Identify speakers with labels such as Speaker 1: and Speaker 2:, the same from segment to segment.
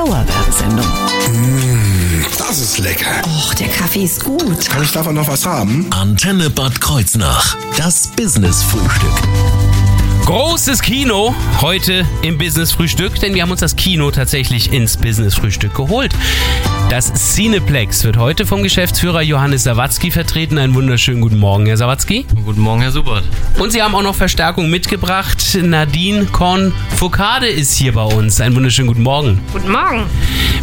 Speaker 1: Dauerwerbesendung.
Speaker 2: Das ist lecker.
Speaker 1: Och, der Kaffee ist gut.
Speaker 2: Kann ich davon noch was haben?
Speaker 3: Antenne Bad Kreuznach. Das Business-Frühstück.
Speaker 4: Großes Kino heute im Business Frühstück, denn wir haben uns das Kino tatsächlich ins Business Frühstück geholt. Das Cineplex wird heute vom Geschäftsführer Johannes Sawatzki vertreten. Einen wunderschönen guten Morgen, Herr Sawatzki.
Speaker 5: Guten Morgen, Herr Subert.
Speaker 4: Und Sie haben auch noch Verstärkung mitgebracht. Nadine Korn Foucade ist hier bei uns. Einen wunderschönen guten Morgen.
Speaker 6: Guten Morgen.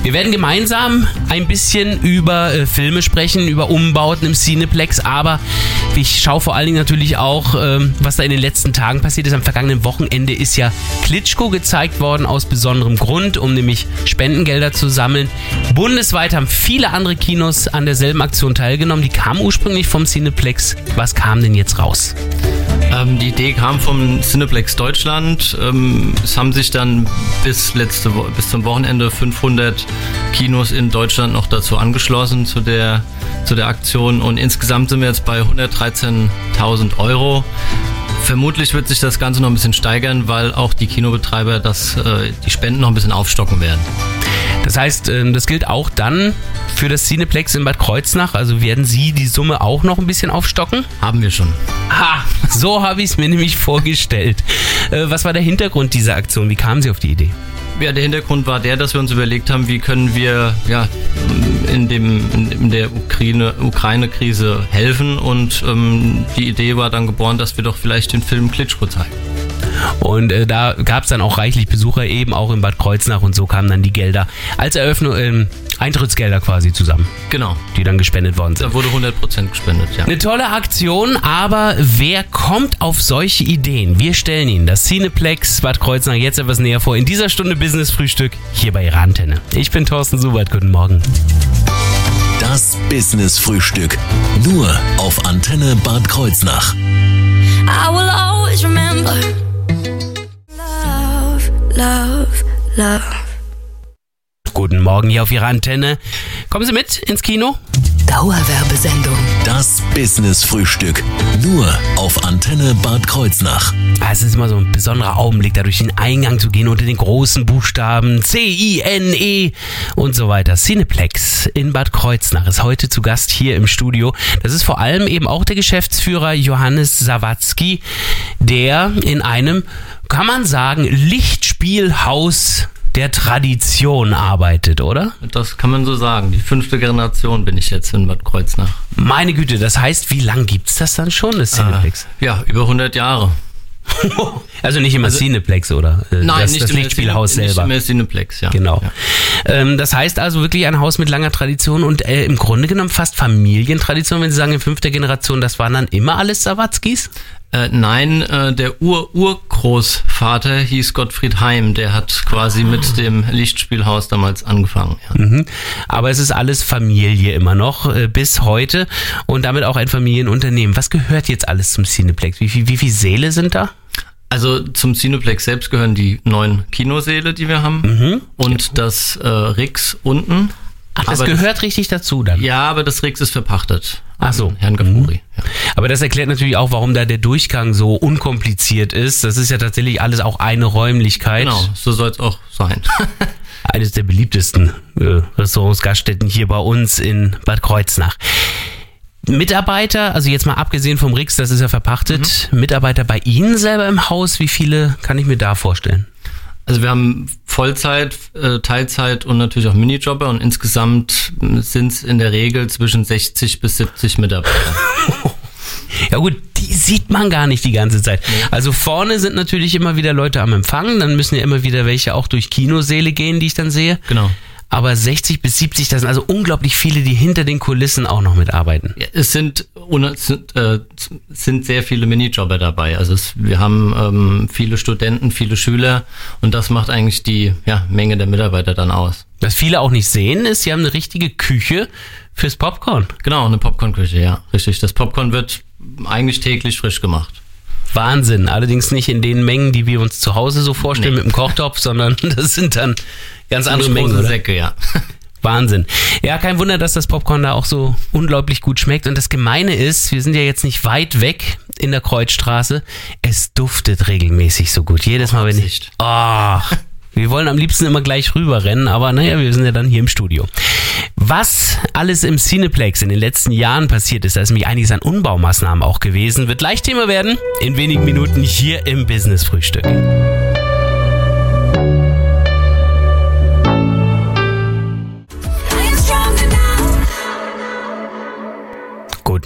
Speaker 4: Wir werden gemeinsam ein bisschen über äh, Filme sprechen, über Umbauten im Cineplex, aber ich schaue vor allen Dingen natürlich auch, ähm, was da in den letzten Tagen passiert ist. Am vergangenen Wochenende ist ja Klitschko gezeigt worden aus besonderem Grund, um nämlich Spendengelder zu sammeln. Bundesweit haben viele andere Kinos an derselben Aktion teilgenommen. Die kamen ursprünglich vom Cineplex. Was kam denn jetzt raus?
Speaker 5: Ähm, die Idee kam vom Cineplex Deutschland. Ähm, es haben sich dann bis, letzte Wo bis zum Wochenende 500 Kinos in Deutschland noch dazu angeschlossen zu der, zu der Aktion und insgesamt sind wir jetzt bei 113.000 Euro. Vermutlich wird sich das Ganze noch ein bisschen steigern, weil auch die Kinobetreiber das, äh, die Spenden noch ein bisschen aufstocken werden.
Speaker 4: Das heißt, ähm, das gilt auch dann für das Cineplex in Bad Kreuznach. Also werden Sie die Summe auch noch ein bisschen aufstocken?
Speaker 5: Haben wir schon.
Speaker 4: Ha, so habe ich es mir nämlich vorgestellt. Äh, Was war der Hintergrund dieser Aktion? Wie kamen Sie auf die Idee?
Speaker 5: Ja, der Hintergrund war der, dass wir uns überlegt haben, wie können wir ja, in, dem, in, der Ukraine- Ukraine-Krise helfen. Und ähm, die Idee war dann geboren, dass wir doch vielleicht den Film Klitschko zeigen.
Speaker 4: Und äh, da gab es dann auch reichlich Besucher, eben auch in Bad Kreuznach und so kamen dann die Gelder als Eröffnung, ähm, Eintrittsgelder quasi zusammen,
Speaker 5: Genau.
Speaker 4: die dann gespendet worden sind.
Speaker 5: Da wurde 100% gespendet, ja.
Speaker 4: Eine tolle Aktion, aber wer kommt auf solche Ideen? Wir stellen Ihnen das Cineplex Bad Kreuznach jetzt etwas näher vor in dieser Stunde Business Frühstück hier bei Ihrer Antenne. Ich bin Thorsten Subert, guten Morgen.
Speaker 3: Das Business-Frühstück. Nur auf Antenne Bad Kreuznach.
Speaker 7: I will always remember love, love.
Speaker 4: Guten Morgen hier auf Ihrer Antenne. Kommen Sie mit ins Kino?
Speaker 1: Dauerwerbesendung.
Speaker 3: Das Business-Frühstück. Nur auf Antenne Bad Kreuznach.
Speaker 4: Ah, Es ist immer so ein besonderer Augenblick, da durch den Eingang zu gehen unter den großen Buchstaben C-I-N-E und so weiter. Cineplex in Bad Kreuznach ist heute zu Gast hier im Studio. Das ist vor allem eben auch der Geschäftsführer Johannes Sawatzki, der in einem, kann man sagen, Lichtspielhaus der Tradition arbeitet, oder?
Speaker 5: Das kann man so sagen. Die fünfte Generation bin ich jetzt in Bad Kreuznach.
Speaker 4: Meine Güte, das heißt, wie lang gibt's das dann schon, das Cineplex?
Speaker 5: Ja, über 100 Jahre.
Speaker 4: Also nicht immer Cineplex, oder? Äh, das, das
Speaker 5: im
Speaker 4: Lichtspielhaus
Speaker 5: Cine-
Speaker 4: selber.
Speaker 5: Nicht im Cineplex, ja.
Speaker 4: Genau.
Speaker 5: Ja.
Speaker 4: Ähm, das heißt also wirklich ein Haus mit langer Tradition und äh, im Grunde genommen fast Familientradition, wenn Sie sagen in fünfter Generation, das waren dann immer alles Sawatzkis?
Speaker 5: Äh, nein, äh, der Ur-Urgroßvater hieß Gottfried Heim. Der hat quasi mit dem Lichtspielhaus damals angefangen. Ja.
Speaker 4: Mhm. Aber es ist alles Familie immer noch äh, bis heute und damit auch ein Familienunternehmen. Was gehört jetzt alles zum Cineplex? Wie, viel- wie viele Säle sind da?
Speaker 5: Also zum Cineplex selbst gehören die neun Kinosäle, die wir haben.
Speaker 4: Mhm.
Speaker 5: Und das äh, Rix unten.
Speaker 4: Ach, das
Speaker 5: Aber
Speaker 4: gehört richtig dazu dann.
Speaker 5: Ja, aber das Rix ist verpachtet.
Speaker 4: Ach so.
Speaker 5: Herrn Gafuri. Ja.
Speaker 4: Aber das erklärt natürlich auch, warum da der Durchgang so unkompliziert ist. Das ist ja tatsächlich alles auch eine Räumlichkeit.
Speaker 5: Genau, so soll es auch sein.
Speaker 4: eines der beliebtesten äh, Restaurants, Gaststätten hier bei uns in Bad Kreuznach. Mitarbeiter, also jetzt mal abgesehen vom Rix, das ist ja verpachtet, Mitarbeiter bei Ihnen selber im Haus, wie viele kann ich mir da vorstellen?
Speaker 5: Also wir haben Vollzeit, äh, Teilzeit und natürlich auch Minijobber und insgesamt sind es in der Regel zwischen 60 bis 70 Mitarbeiter.
Speaker 4: Ja gut, die sieht man gar nicht die ganze Zeit. Also vorne sind natürlich immer wieder Leute am Empfang, dann müssen ja immer wieder welche auch durch Kinosäle gehen, die ich dann sehe.
Speaker 5: Genau.
Speaker 4: Aber 60 bis 70, das sind also unglaublich viele, die hinter den Kulissen auch noch mitarbeiten.
Speaker 5: Es sind, äh, sind sehr viele Minijobber dabei. Also es, wir haben ähm, viele Studenten, viele Schüler und das macht eigentlich die ja, Menge der Mitarbeiter dann aus.
Speaker 4: Was viele auch nicht sehen, ist, sie haben eine richtige Küche fürs Popcorn.
Speaker 5: Genau, eine Popcornküche, ja, richtig. Das Popcorn wird eigentlich täglich frisch gemacht.
Speaker 4: Wahnsinn. Allerdings nicht in den Mengen, die wir uns zu Hause so vorstellen
Speaker 5: Nee.
Speaker 4: mit dem Kochtopf, sondern das sind dann ganz andere Mengen.
Speaker 5: große
Speaker 4: Oder?
Speaker 5: Säcke, ja.
Speaker 4: Wahnsinn. Ja, kein Wunder, dass das Popcorn da auch so unglaublich gut schmeckt. Und das Gemeine ist, wir sind ja jetzt nicht weit weg in der Kreuzstraße. Es duftet regelmäßig so gut. Jedes Mal, wenn ich. Oh, Wir wollen am liebsten immer gleich rüberrennen, aber naja, wir sind ja dann hier im Studio. Was alles im Cineplex in den letzten Jahren passiert ist, da ist nämlich einiges an Umbaumaßnahmen auch gewesen, wird gleich Thema werden in wenigen Minuten hier im Business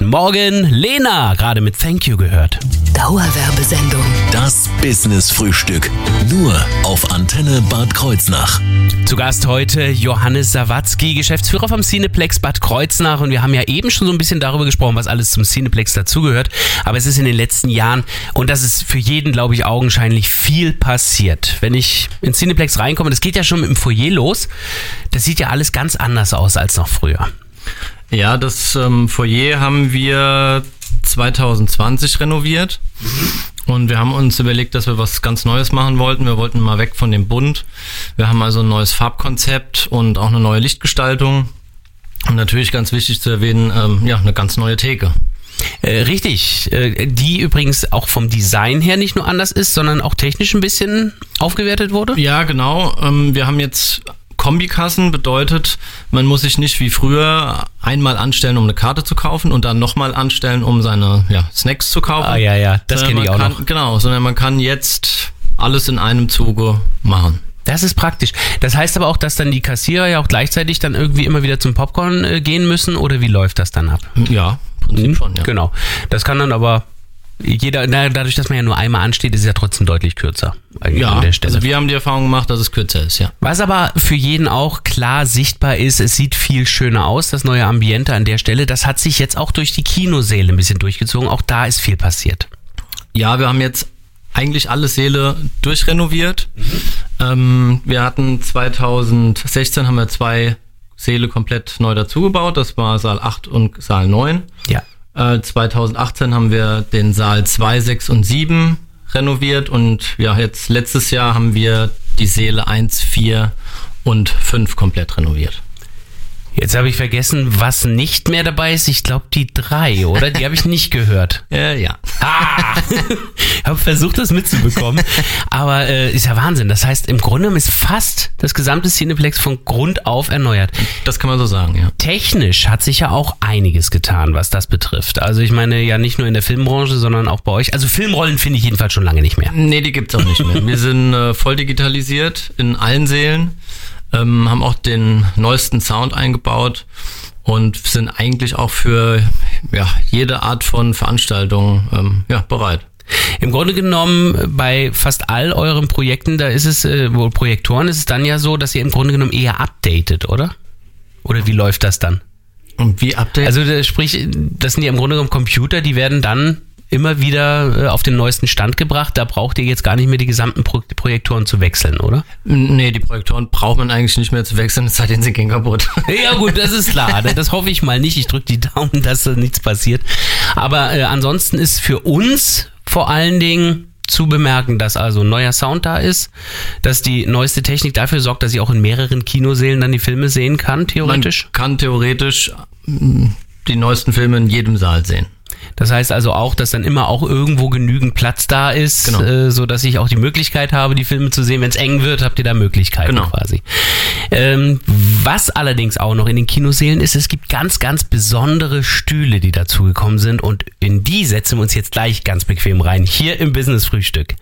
Speaker 4: Guten Morgen, Lena, gerade mit Thank You gehört.
Speaker 1: Dauerwerbesendung.
Speaker 3: Das Business Frühstück. Nur auf Antenne Bad Kreuznach.
Speaker 4: Zu Gast heute Johannes Sawatzki, Geschäftsführer vom Cineplex Bad Kreuznach. Und wir haben ja eben schon so ein bisschen darüber gesprochen, was alles zum Cineplex dazugehört. Aber es ist in den letzten Jahren, und das ist für jeden, glaube ich, augenscheinlich viel passiert. Wenn ich ins Cineplex reinkomme, das geht ja schon mit dem Foyer los, das sieht ja alles ganz anders aus als noch früher.
Speaker 5: Ja, das ähm, Foyer haben wir 2020 renoviert. Und wir haben uns überlegt, dass wir was ganz Neues machen wollten. Wir wollten mal weg von dem Bunt. Wir haben also ein neues Farbkonzept und auch eine neue Lichtgestaltung. Und natürlich ganz wichtig zu erwähnen, ähm, ja, eine ganz neue Theke.
Speaker 4: Äh, richtig, äh, die übrigens auch vom Design her nicht nur anders ist, sondern auch technisch ein bisschen aufgewertet wurde.
Speaker 5: Ja, genau. Ähm, wir haben jetzt Kombikassen, bedeutet, man muss sich nicht wie früher einmal anstellen, um eine Karte zu kaufen und dann nochmal anstellen, um seine ja, Snacks zu kaufen.
Speaker 4: Ah ja, ja, das kenne ich auch
Speaker 5: kann,
Speaker 4: noch.
Speaker 5: Genau, sondern man kann jetzt alles in einem Zuge machen.
Speaker 4: Das ist praktisch. Das heißt aber auch, dass dann die Kassierer ja auch gleichzeitig dann irgendwie immer wieder zum Popcorn äh, gehen müssen oder wie läuft das dann ab?
Speaker 5: Ja, im Prinzip schon, ja.
Speaker 4: Genau. Das kann dann aber jeder, dadurch, dass man ja nur einmal ansteht, ist es ja trotzdem deutlich kürzer
Speaker 5: Ja,
Speaker 4: an der Stelle.
Speaker 5: also wir haben die Erfahrung gemacht, dass es kürzer ist, ja.
Speaker 4: Was aber für jeden auch klar sichtbar ist, es sieht viel schöner aus, das neue Ambiente an der Stelle. Das hat sich jetzt auch durch die Kinosäle ein bisschen durchgezogen. Auch da ist viel passiert.
Speaker 5: Ja, wir haben jetzt eigentlich alle Säle durchrenoviert. Ähm, wir hatten 2016 haben wir zwei Säle komplett neu dazugebaut. Das war Saal 8 und Saal 9.
Speaker 4: Ja.
Speaker 5: Äh, 2018 haben wir den Saal 2, 6 und 7 renoviert und ja, jetzt letztes Jahr haben wir die Säle 1, 4 und 5 komplett renoviert.
Speaker 4: Jetzt habe ich vergessen, was nicht mehr dabei ist. Ich glaube, die drei, oder? Die habe ich nicht gehört.
Speaker 5: Äh, ja.
Speaker 4: Ah! habe versucht, das mitzubekommen. Aber äh, ist ja Wahnsinn. Das heißt, im Grunde genommen ist fast das gesamte Cineplex von Grund auf erneuert.
Speaker 5: Das kann man so sagen, ja.
Speaker 4: Technisch hat sich ja auch einiges getan, was das betrifft. Also ich meine ja nicht nur in der Filmbranche, sondern auch bei euch. Also Filmrollen finde ich jedenfalls schon lange nicht mehr.
Speaker 5: Nee, die gibt's auch nicht mehr. Wir sind äh, voll digitalisiert in allen Sälen, ähm, haben auch den neuesten Sound eingebaut und sind eigentlich auch für ja, jede Art von Veranstaltung ähm, ja, bereit.
Speaker 4: Im Grunde genommen äh, bei fast all euren Projekten, da ist es, äh, wohl Projektoren, ist es dann ja so, dass ihr im Grunde genommen eher updatet, oder? Oder wie läuft das dann?
Speaker 5: Und wie Update?
Speaker 4: Also äh, sprich, das sind ja im Grunde genommen Computer, die werden dann immer wieder äh, auf den neuesten Stand gebracht. Da braucht ihr jetzt gar nicht mehr die gesamten Pro Projektoren zu wechseln, oder?
Speaker 5: nee, die Projektoren braucht man eigentlich nicht mehr zu wechseln, es sei denn, sie gehen kaputt.
Speaker 4: Ja gut, das ist klar. Das hoffe ich mal nicht. Ich drücke die Daumen, dass da nichts passiert. Aber äh, ansonsten ist für uns vor allen Dingen zu bemerken, dass also neuer Sound da ist, dass die neueste Technik dafür sorgt, dass ich auch in mehreren Kinosälen dann die Filme sehen kann, theoretisch.
Speaker 5: Man kann theoretisch mm, die neuesten Filme in jedem Saal sehen.
Speaker 4: Das heißt also auch, dass dann immer auch irgendwo genügend Platz da ist,
Speaker 5: Genau.
Speaker 4: äh, so dass ich auch die Möglichkeit habe, die Filme zu sehen. Wenn es eng wird, habt ihr da Möglichkeiten
Speaker 5: Genau.
Speaker 4: quasi. Ähm, was allerdings auch noch in den Kinosälen ist, es gibt ganz, ganz besondere Stühle, die dazugekommen sind und in die setzen wir uns jetzt gleich ganz bequem rein. Hier im Business Frühstück.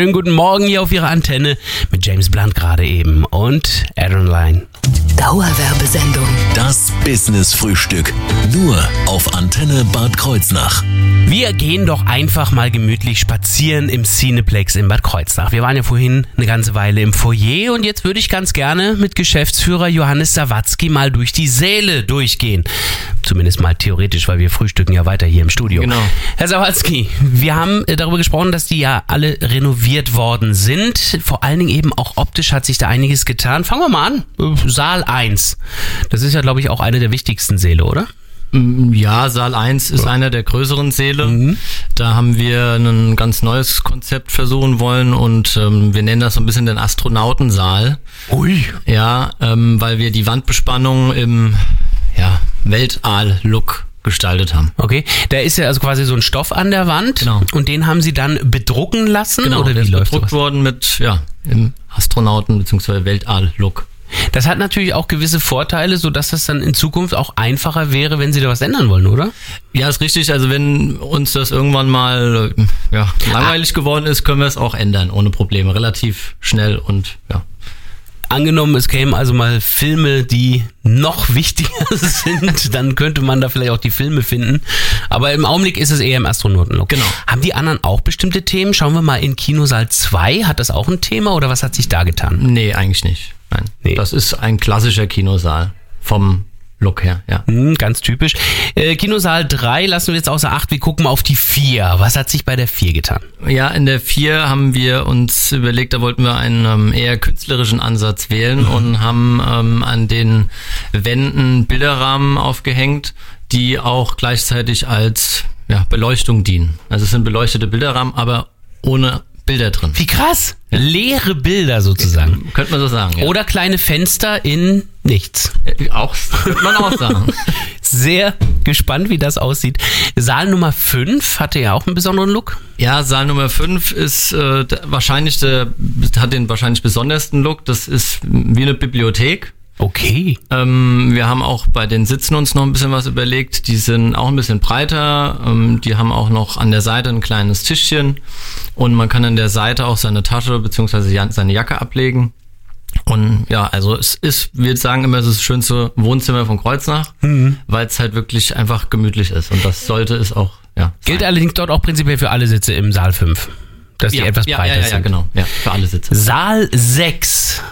Speaker 4: Schönen guten Morgen hier auf Ihrer Antenne mit James Blunt gerade eben und Aaron Line.
Speaker 1: Dauerwerbesendung.
Speaker 3: Das Business Frühstück. Nur auf Antenne Bad Kreuznach.
Speaker 4: Wir gehen doch einfach mal gemütlich spazieren im Cineplex in Bad Kreuznach. Wir waren ja vorhin eine ganze Weile im Foyer und jetzt würde ich ganz gerne mit Geschäftsführer Johannes Sawatzki mal durch die Säle durchgehen. Zumindest mal theoretisch, weil wir frühstücken ja weiter hier im Studio.
Speaker 5: Genau.
Speaker 4: Herr Sawatzki, wir haben äh, darüber gesprochen, dass die ja alle renoviert worden sind. Vor allen Dingen eben auch optisch hat sich da einiges getan. Fangen wir mal an. Äh, Saal 1. Das ist ja, glaube ich, auch eine der wichtigsten Säle, oder?
Speaker 5: Mm, Ja, Saal 1 ist einer der größeren Säle. Da haben wir ein ganz neues Konzept versuchen wollen und ähm, wir nennen das so ein bisschen den Astronautensaal.
Speaker 4: Ui.
Speaker 5: Ja, ähm, weil wir die Wandbespannung im ja, Weltall-Look gestaltet haben.
Speaker 4: Okay, da ist ja also quasi so ein Stoff an der Wand
Speaker 5: Genau.
Speaker 4: und den haben sie dann bedrucken lassen
Speaker 5: Genau,
Speaker 4: oder
Speaker 5: der
Speaker 4: wie
Speaker 5: ist bedruckt
Speaker 4: sowas?
Speaker 5: worden mit, ja, im Astronauten- bzw. Weltall-Look.
Speaker 4: Das hat natürlich auch gewisse Vorteile, so dass das dann in Zukunft auch einfacher wäre, wenn sie da was ändern wollen, oder?
Speaker 5: Ja, ist richtig. Also wenn uns das irgendwann mal ja, langweilig geworden ist, können wir es auch ändern, ohne Probleme. Relativ schnell und ja.
Speaker 4: Angenommen, es kämen also mal Filme, die noch wichtiger sind, dann könnte man da vielleicht auch die Filme finden. Aber im Augenblick ist es eher im Astronautenlook.
Speaker 5: Genau.
Speaker 4: Haben die anderen auch bestimmte Themen? Schauen wir mal in Kinosaal 2. Hat das auch ein Thema oder was hat sich da getan?
Speaker 5: Nee, eigentlich nicht. Nein.
Speaker 4: Nee.
Speaker 5: Das ist ein klassischer Kinosaal vom Look her, ja.
Speaker 4: Hm, ganz typisch. Äh, Kinosaal 3 lassen wir jetzt außer Acht. Wir gucken auf die 4. Was hat sich bei der 4 getan?
Speaker 5: Ja, in der 4 haben wir uns überlegt, da wollten wir einen ähm, eher künstlerischen Ansatz wählen und haben ähm, an den Wänden Bilderrahmen aufgehängt, die auch gleichzeitig als ja, Beleuchtung dienen. Also es sind beleuchtete Bilderrahmen, aber ohne Bilder drin.
Speaker 4: Wie krass. Leere Bilder sozusagen.
Speaker 5: Könnte man so sagen, ja.
Speaker 4: Oder kleine Fenster in nichts.
Speaker 5: Äh, Auch, könnte man auch sagen.
Speaker 4: Sehr gespannt, wie das aussieht. Saal Nummer 5 hatte ja auch einen besonderen Look.
Speaker 5: Ja, Saal Nummer 5 ist äh, wahrscheinlich der, hat den wahrscheinlich besondersten Look. Das ist wie eine Bibliothek.
Speaker 4: Okay.
Speaker 5: Ähm, wir haben auch bei den Sitzen uns noch ein bisschen was überlegt. Die sind auch ein bisschen breiter. Ähm, die haben auch noch an der Seite ein kleines Tischchen und man kann an der Seite auch seine Tasche bzw. seine Jacke ablegen. Und ja, also es ist, wir sagen immer, es ist das schönste Wohnzimmer von Kreuznach, weil es halt wirklich einfach gemütlich ist. Und das sollte es auch, ja.
Speaker 4: Gilt
Speaker 5: sein.
Speaker 4: allerdings dort auch prinzipiell für alle Sitze im Saal 5. Dass
Speaker 5: ja,
Speaker 4: die etwas
Speaker 5: ja,
Speaker 4: breiter
Speaker 5: ja, ja, ja,
Speaker 4: sind.
Speaker 5: genau. Ja, für alle Sitze.
Speaker 4: Saal 6.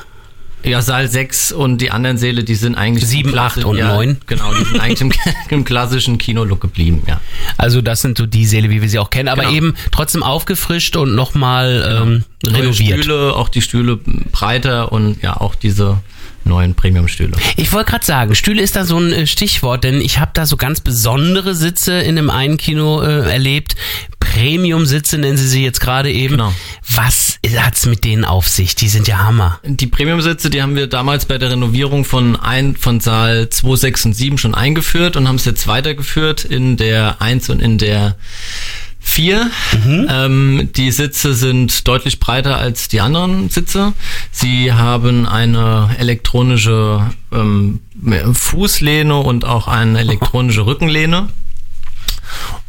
Speaker 5: Ja, Saal 6 und die anderen Säle, die sind eigentlich...
Speaker 4: Sieben,
Speaker 5: im Klassi-
Speaker 4: acht und
Speaker 5: ja,
Speaker 4: neun.
Speaker 5: Genau, die sind eigentlich im, im klassischen Kinolook geblieben, ja.
Speaker 4: Also das sind so die Säle, wie wir sie auch kennen, aber
Speaker 5: Genau.
Speaker 4: eben trotzdem aufgefrischt und nochmal ähm,
Speaker 5: Neue
Speaker 4: renoviert.
Speaker 5: Stühle, auch die Stühle breiter und ja, auch diese neuen Premium-Stühle.
Speaker 4: Ich wollte gerade sagen, Stühle ist da so ein äh, Stichwort, denn ich habe da so ganz besondere Sitze in dem einen Kino äh, erlebt. Premium-Sitze nennen sie sie jetzt gerade eben.
Speaker 5: Genau.
Speaker 4: Was hat's mit denen auf sich? Die sind ja Hammer.
Speaker 5: Die Premium-Sitze, die haben wir damals bei der Renovierung von, ein, von Saal 2, 6 und 7 schon eingeführt und haben es jetzt weitergeführt in der 1 und in der 4. Ähm, die Sitze sind deutlich breiter als die anderen Sitze. Sie haben eine elektronische ähm, Fußlehne und auch eine elektronische Rückenlehne.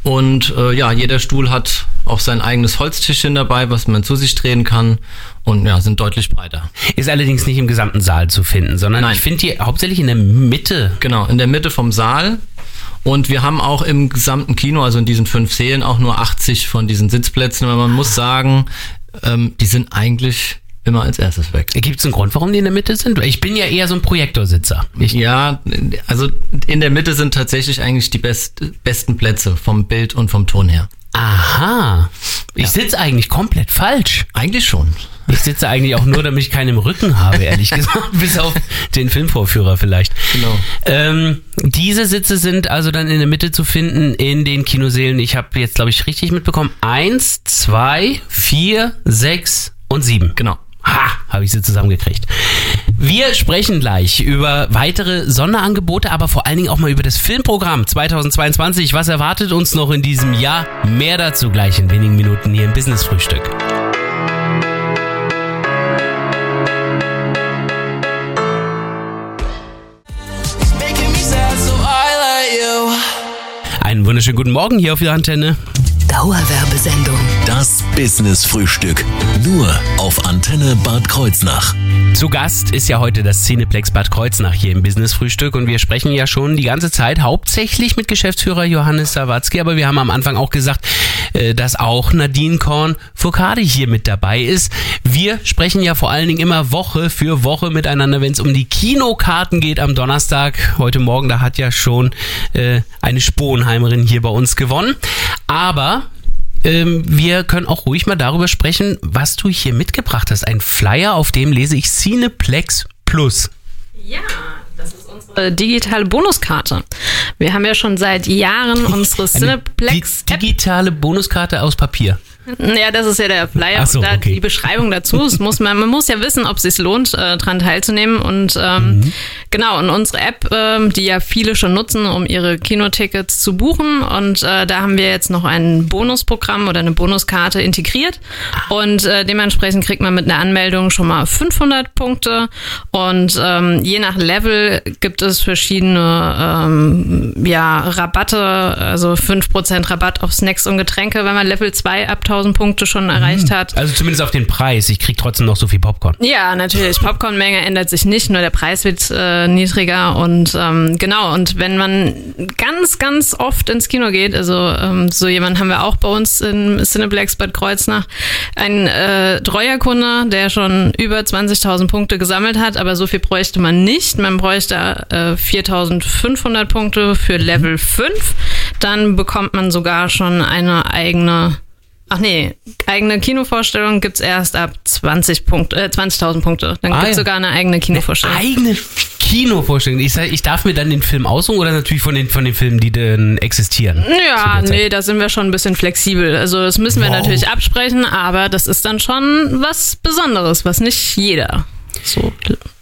Speaker 5: Und äh, ja, jeder Stuhl hat auch sein eigenes Holztischchen dabei, was man zu sich drehen kann und ja, sind deutlich breiter.
Speaker 4: Ist allerdings nicht im gesamten Saal zu finden, sondern
Speaker 5: Nein.
Speaker 4: ich finde die hauptsächlich in der Mitte.
Speaker 5: Genau, in der Mitte vom Saal. Und wir haben auch im gesamten Kino, also in diesen fünf Sälen, auch nur 80 von diesen Sitzplätzen. Aber man muss sagen, ähm, die sind eigentlich immer als erstes weg.
Speaker 4: Gibt es einen Grund, warum die in der Mitte sind? Ich bin ja eher so ein Projektorsitzer. Ich,
Speaker 5: Ja, also in der Mitte sind tatsächlich eigentlich die best, besten Plätze vom Bild und vom Ton her.
Speaker 4: aha. Ich sitze eigentlich komplett falsch.
Speaker 5: Eigentlich schon.
Speaker 4: Ich sitze eigentlich auch nur, damit ich keinen im Rücken habe, ehrlich gesagt. Bis auf den Filmvorführer vielleicht.
Speaker 5: Genau.
Speaker 4: Ähm, diese Sitze sind also dann in der Mitte zu finden in den Kinosälen. Ich habe jetzt, glaube ich, richtig mitbekommen. Eins, zwei, vier, sechs und sieben.
Speaker 5: Genau.
Speaker 4: Ha, habe ich sie zusammengekriegt. Wir sprechen gleich über weitere Sonderangebote, aber vor allen Dingen auch mal über das Filmprogramm 2022. Was erwartet uns noch in diesem Jahr? Mehr dazu gleich in wenigen Minuten hier im Business Frühstück. Einen wunderschönen guten Morgen hier auf der Antenne.
Speaker 1: Dauerwerbesendung.
Speaker 3: Das Business Frühstück. Nur auf Antenne Bad Kreuznach.
Speaker 4: Zu Gast ist ja heute das Cineplex Bad Kreuznach hier im Business Frühstück und wir sprechen ja schon die ganze Zeit hauptsächlich mit Geschäftsführer Johannes Sawatzki, aber wir haben am Anfang auch gesagt, äh, dass auch Nadine Korn Furcade hier mit dabei ist. Wir sprechen ja vor allen Dingen immer Woche für Woche miteinander, wenn es um die Kinokarten geht am Donnerstag. Heute Morgen, da hat ja schon äh, eine Sponheimerin hier bei uns gewonnen. Aber ähm, wir können auch ruhig mal darüber sprechen, was du hier mitgebracht hast. Ein Flyer, auf dem lese ich Cineplex Plus.
Speaker 6: Ja, das ist unsere digitale Bonuskarte. Wir haben ja schon seit Jahren unsere
Speaker 4: Eine
Speaker 6: Cineplex
Speaker 4: di digitale Bonuskarte aus Papier.
Speaker 6: Ja, das ist ja der Flyer
Speaker 4: so,
Speaker 6: da
Speaker 4: okay.
Speaker 6: die Beschreibung dazu. Es muss man, man muss ja wissen, ob es sich lohnt, äh, dran teilzunehmen. Und ähm,
Speaker 4: Mhm.
Speaker 6: genau, und unsere App, ähm, die ja viele schon nutzen, um ihre Kinotickets zu buchen. Und äh, da haben wir jetzt noch ein Bonusprogramm oder eine Bonuskarte integriert. Und äh, dementsprechend kriegt man mit einer Anmeldung schon mal 500 Punkte. Und ähm, je nach Level gibt es verschiedene ähm, ja, Rabatte, also 5% Rabatt auf Snacks und Getränke, wenn man Level 2 ab 1000 Punkte schon erreicht hat.
Speaker 4: Also zumindest auf den Preis. Ich krieg trotzdem noch so viel Popcorn.
Speaker 6: Ja, natürlich. Popcornmenge ändert sich nicht, nur der Preis wird äh, niedriger und ähm, genau. Und wenn man ganz, ganz oft ins Kino geht, also ähm, so jemand haben wir auch bei uns in Cineplex Bad Kreuznach, ein äh, treuer Kunde, der schon über 20.000 Punkte gesammelt hat, aber so viel bräuchte man nicht. Man bräuchte äh, 4.500 Punkte für Level 5. Dann bekommt man sogar schon eine eigene Ach nee, eigene Kinovorstellung gibt's erst ab 20 Punkte, äh, 20.000 Punkte. Dann
Speaker 4: Ah,
Speaker 6: gibt's
Speaker 4: ja.
Speaker 6: sogar eine eigene Kinovorstellung.
Speaker 4: Eigene Kinovorstellung. Ich, sag, ich darf mir dann den Film aussuchen oder natürlich von den, von den Filmen, die dann existieren?
Speaker 6: Ja, nee, da sind wir schon ein bisschen flexibel. Also das müssen wir
Speaker 4: Wow.
Speaker 6: natürlich absprechen, aber das ist dann schon was Besonderes, was nicht jeder so.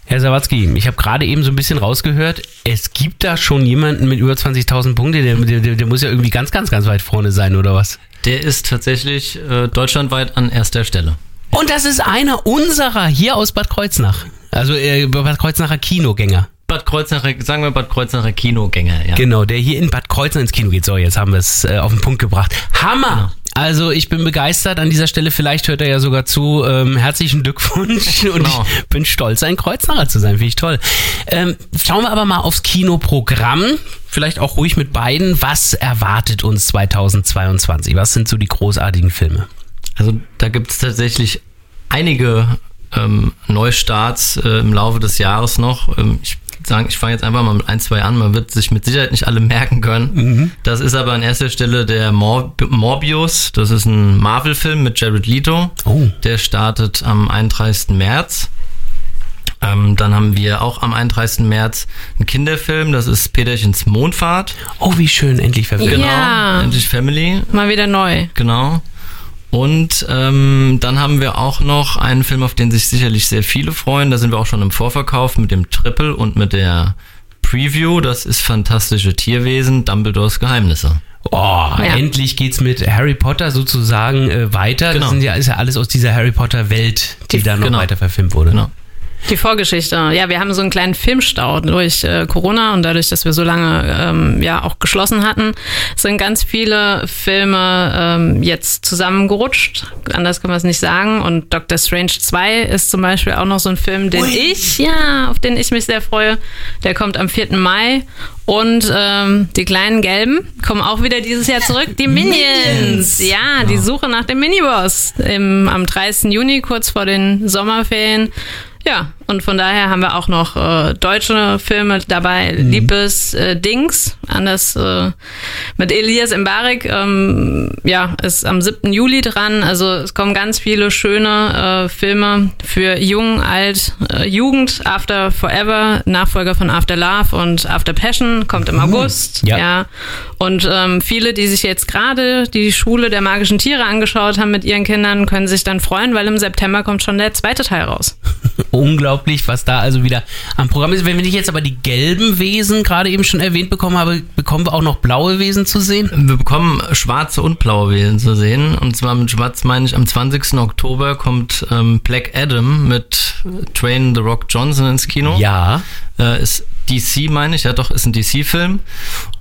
Speaker 4: Herr Sawatzki, ich habe gerade eben so ein bisschen rausgehört, es gibt da schon jemanden mit über 20.000 Punkte, der, der, der muss ja irgendwie ganz, ganz, ganz weit vorne sein, oder was?
Speaker 5: Der ist tatsächlich äh, deutschlandweit an erster Stelle.
Speaker 4: Und das ist einer unserer hier aus Bad Kreuznach. Also äh, Bad Kreuznacher Kinogänger.
Speaker 5: Bad Kreuznacher, sagen wir Bad Kreuznacher Kinogänger, ja.
Speaker 4: Genau, der hier in Bad Kreuznach ins Kino geht. So, jetzt haben wir es äh, auf den Punkt gebracht. Hammer! Also ich bin begeistert an dieser Stelle. Vielleicht hört er ja sogar zu. Ähm, herzlichen Glückwunsch und
Speaker 5: Genau.
Speaker 4: ich bin stolz, ein Kreuznacher zu sein. Finde ich toll. Ähm, schauen wir aber mal aufs Kinoprogramm. Vielleicht auch ruhig mit beiden. Was erwartet uns 2022? Was sind so die großartigen Filme?
Speaker 5: Also da gibt es tatsächlich einige ähm, Neustarts äh, im Laufe des Jahres noch. Ähm, ich sagen, ich fange jetzt einfach mal mit ein, zwei an. Man wird sich mit Sicherheit nicht alle merken können. Das ist aber an erster Stelle der Mor Morbius. Das ist ein Marvel-Film mit Jared Leto.
Speaker 4: Oh.
Speaker 5: Der startet am 31. März. Ähm, dann haben wir auch am 31. März einen Kinderfilm. Das ist Peterchens Mondfahrt.
Speaker 4: Oh, wie schön, endlich verfilmt.
Speaker 5: Genau.
Speaker 6: Ja.
Speaker 5: Endlich Family.
Speaker 6: Mal wieder neu.
Speaker 5: Genau. Und ähm, dann haben wir auch noch einen Film, auf den sich sicherlich sehr viele freuen. Da sind wir auch schon im Vorverkauf mit dem Triple und mit der Preview. Das ist Fantastische Tierwesen, Dumbledores Geheimnisse.
Speaker 4: Oh,
Speaker 6: Ja.
Speaker 4: endlich geht's mit Harry Potter sozusagen äh, weiter.
Speaker 5: Genau.
Speaker 4: Das sind ja, ist ja alles aus dieser Harry Potter Welt, die,
Speaker 6: Die-
Speaker 4: da noch
Speaker 5: genau.
Speaker 4: weiter verfilmt wurde.
Speaker 5: Genau.
Speaker 6: Die Vorgeschichte. Ja, wir haben so einen kleinen Filmstau durch äh, Corona und dadurch, dass wir so lange ähm, ja auch geschlossen hatten, sind ganz viele Filme ähm, jetzt zusammengerutscht. Anders kann man es nicht sagen. Und Doctor Strange 2 ist zum Beispiel auch noch so ein Film, den ich, ja, auf den ich mich sehr freue. Der kommt am 4. Mai. Und ähm, die kleinen Gelben kommen auch wieder dieses Jahr zurück. Die Minions. Ja, die Suche nach dem Miniboss. Im, am 30. Juni, kurz vor den Sommerferien. Ja, und von daher haben wir auch noch äh, deutsche Filme dabei. Liebes äh, Dings, anders äh, mit Elias Mbarek, ähm, ja, ist am 7. Juli dran. Also es kommen ganz viele schöne äh, Filme für Jung, Alt, äh, Jugend, After Forever, Nachfolger von After Love und After Passion, kommt im August.
Speaker 4: ja.
Speaker 6: ja. Und ähm, viele, die sich jetzt gerade die Schule der magischen Tiere angeschaut haben mit ihren Kindern, können sich dann freuen, weil im September kommt schon der zweite Teil raus.
Speaker 4: Unglaublich, was da also wieder am Programm ist. Wenn ich jetzt aber die gelben Wesen gerade eben schon erwähnt bekommen habe, bekommen wir auch noch blaue Wesen zu sehen?
Speaker 5: Wir bekommen schwarze und blaue Wesen zu sehen. Und zwar mit schwarz meine ich, am 20. Oktober kommt ähm, Black Adam mit Train The Rock Johnson ins Kino.
Speaker 4: Ja.
Speaker 5: Äh, ist DC, meine ich, ja doch, ist ein DC-Film.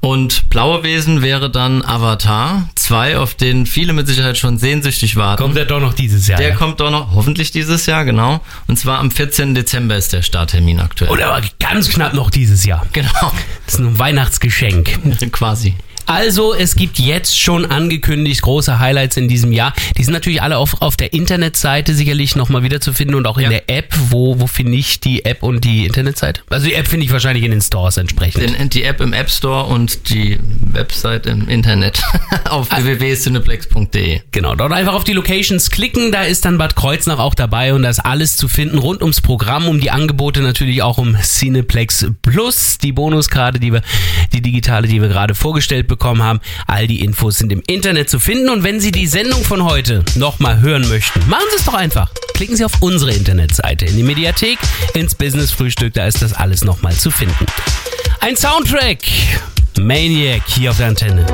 Speaker 5: Und Blaue Wesen wäre dann Avatar 2, auf den viele mit Sicherheit schon sehnsüchtig warten.
Speaker 4: Kommt er doch noch dieses Jahr.
Speaker 5: der
Speaker 4: ja.
Speaker 5: kommt doch noch, hoffentlich dieses Jahr, genau. Und zwar am 14. Dezember ist der Starttermin aktuell.
Speaker 4: Oder aber ganz knapp noch dieses Jahr.
Speaker 5: Genau,
Speaker 4: Das ist nur ein Weihnachtsgeschenk.
Speaker 5: quasi.
Speaker 4: Also, es gibt jetzt schon angekündigt große Highlights in diesem Jahr. Die sind natürlich alle auf, auf der Internetseite sicherlich nochmal wieder zu finden und auch in
Speaker 5: Ja.
Speaker 4: der App. Wo, wo finde ich die App und die Internetseite? Also die App finde ich wahrscheinlich in den Stores entsprechend.
Speaker 5: Den, die App im App Store und die Website im Internet auf www.cineplex.de.
Speaker 4: Genau, dort einfach auf die Locations klicken, da ist dann Bad Kreuznach auch dabei und da ist alles zu finden rund ums Programm, um die Angebote natürlich auch um Cineplex Plus, die Bonuskarte, die wir, die digitale, die wir gerade vorgestellt bekommen bekommen haben. All die Infos sind im Internet zu finden und wenn Sie die Sendung von heute nochmal hören möchten, machen Sie es doch einfach. Klicken Sie auf unsere Internetseite in die Mediathek, ins Business Frühstück, da ist das alles nochmal zu finden. Ein Soundtrack. Maniac hier auf der Antenne.